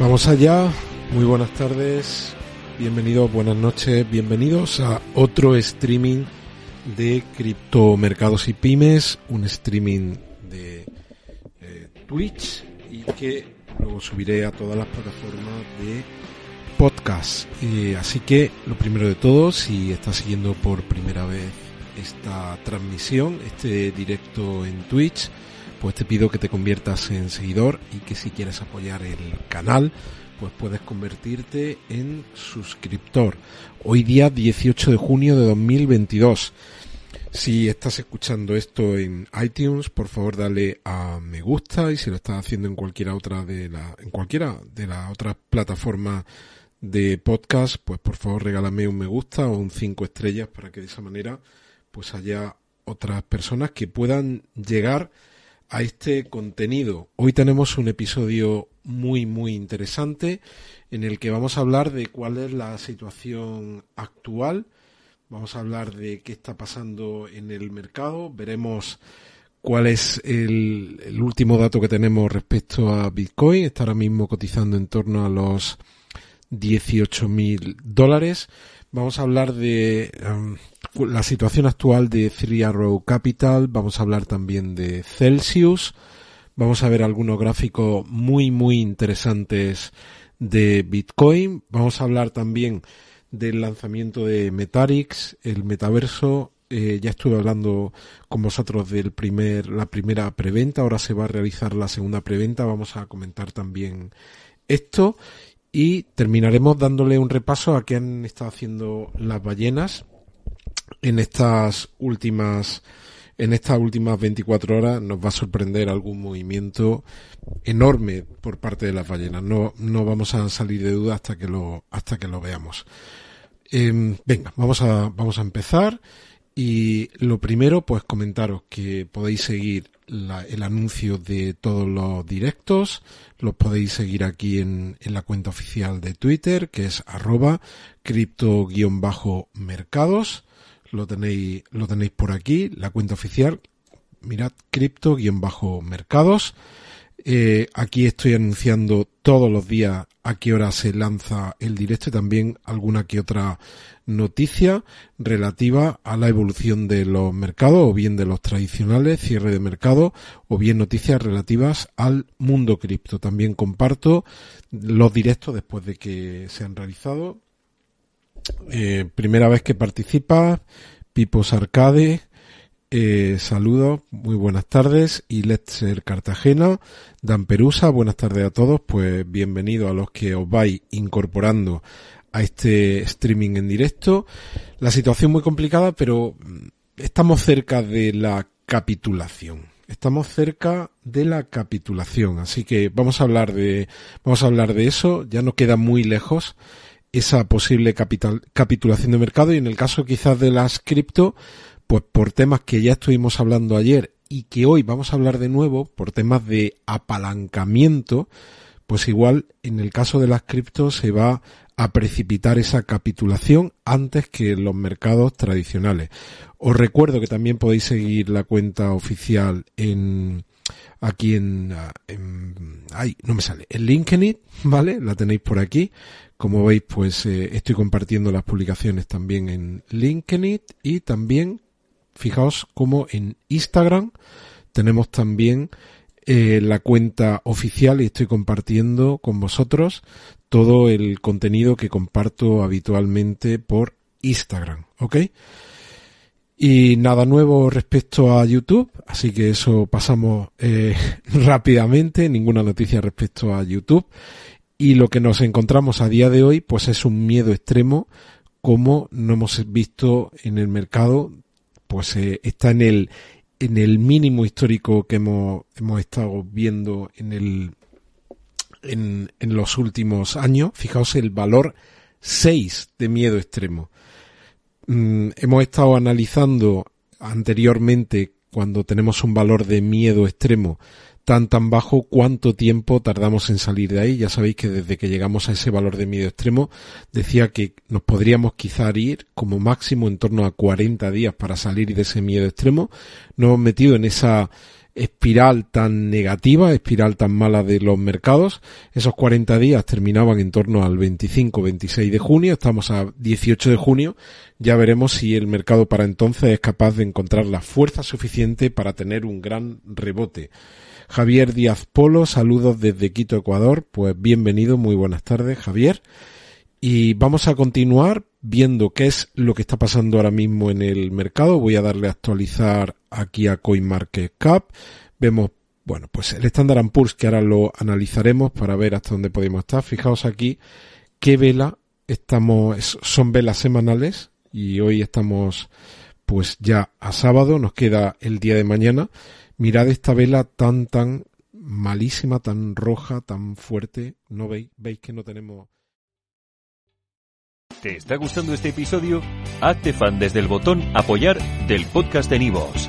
Vamos allá, muy buenas tardes, bienvenidos, buenas noches, bienvenidos a otro streaming de criptomercados y pymes, un streaming de eh, Twitch y que luego subiré a todas las plataformas de podcast. Así que lo primero de todo, si estás siguiendo por primera vez esta transmisión, este directo en Twitch, pues te pido que te conviertas en seguidor y que si quieres apoyar el canal, pues puedes convertirte en suscriptor. Hoy día 18 de junio de 2022. Si estás escuchando esto en iTunes, por favor dale a me gusta y si lo estás haciendo en cualquiera otra de la en cualquiera de las otras plataformas de podcast, pues por favor regálame un me gusta o un 5 estrellas para que de esa manera pues haya otras personas que puedan llegar este contenido. Hoy tenemos un episodio muy muy interesante en el que vamos a hablar de cuál es la situación actual, vamos a hablar de qué está pasando en el mercado, veremos cuál es el, el último dato que tenemos respecto a Bitcoin, está ahora mismo cotizando en torno a los 18 mil dólares. Vamos a hablar de um, la situación actual de Three Arrow Capital, vamos a hablar también de Celsius, vamos a ver algunos gráficos muy muy interesantes de Bitcoin, vamos a hablar también del lanzamiento de Metarix, el metaverso, eh, ya estuve hablando con vosotros del primer, la primera preventa, ahora se va a realizar la segunda preventa, vamos a comentar también esto y terminaremos dándole un repaso a qué han estado haciendo las ballenas en estas últimas en estas últimas 24 horas nos va a sorprender algún movimiento enorme por parte de las ballenas. No, no vamos a salir de duda hasta que lo, hasta que lo veamos. Eh, venga, vamos a, vamos a empezar. Y lo primero, pues comentaros que podéis seguir la, el anuncio de todos los directos, los podéis seguir aquí en, en la cuenta oficial de Twitter, que es arroba cripto-mercados. Lo tenéis, lo tenéis por aquí, la cuenta oficial, mirad, cripto-mercados. Eh, aquí estoy anunciando todos los días a qué hora se lanza el directo y también alguna que otra noticia relativa a la evolución de los mercados o bien de los tradicionales, cierre de mercado o bien noticias relativas al mundo cripto. También comparto los directos después de que se han realizado eh, primera vez que participa, Pipos Arcade, eh, saludos, muy buenas tardes. Y Let's Ser Cartagena, Dan Perusa, buenas tardes a todos. Pues bienvenido a los que os vais incorporando a este streaming en directo. La situación muy complicada, pero mm, estamos cerca de la capitulación. Estamos cerca de la capitulación, así que vamos a hablar de vamos a hablar de eso. Ya no queda muy lejos esa posible capitulación de mercado y en el caso quizás de las cripto, pues por temas que ya estuvimos hablando ayer y que hoy vamos a hablar de nuevo, por temas de apalancamiento, pues igual en el caso de las cripto se va a precipitar esa capitulación antes que los mercados tradicionales. Os recuerdo que también podéis seguir la cuenta oficial en aquí en, en ay, no me sale, en LinkedIn, ¿vale? La tenéis por aquí como veis, pues eh, estoy compartiendo las publicaciones también en LinkedIn y también, fijaos como en Instagram tenemos también eh, la cuenta oficial y estoy compartiendo con vosotros todo el contenido que comparto habitualmente por Instagram, ¿ok? Y nada nuevo respecto a YouTube, así que eso pasamos eh, rápidamente, ninguna noticia respecto a YouTube. Y lo que nos encontramos a día de hoy, pues es un miedo extremo, como no hemos visto en el mercado, pues eh, está en el, en el mínimo histórico que hemos, hemos estado viendo en el, en, en los últimos años. Fijaos el valor 6 de miedo extremo. Mm, hemos estado analizando anteriormente cuando tenemos un valor de miedo extremo tan tan bajo, cuánto tiempo tardamos en salir de ahí. Ya sabéis que desde que llegamos a ese valor de miedo extremo, decía que nos podríamos quizá ir como máximo en torno a 40 días para salir de ese miedo extremo. Nos hemos metido en esa espiral tan negativa, espiral tan mala de los mercados. Esos 40 días terminaban en torno al 25-26 de junio, estamos a 18 de junio, ya veremos si el mercado para entonces es capaz de encontrar la fuerza suficiente para tener un gran rebote. Javier Díaz Polo, saludos desde Quito, Ecuador. Pues bienvenido, muy buenas tardes, Javier. Y vamos a continuar viendo qué es lo que está pasando ahora mismo en el mercado. Voy a darle a actualizar aquí a CoinMarketCap. Vemos, bueno, pues el Standard Poor's que ahora lo analizaremos para ver hasta dónde podemos estar. Fijaos aquí qué vela estamos, son velas semanales y hoy estamos pues ya a sábado, nos queda el día de mañana Mirad esta vela tan, tan malísima, tan roja, tan fuerte. ¿No veis? ¿Veis que no tenemos... ¿Te está gustando este episodio? Hazte fan desde el botón apoyar del podcast de Nivos.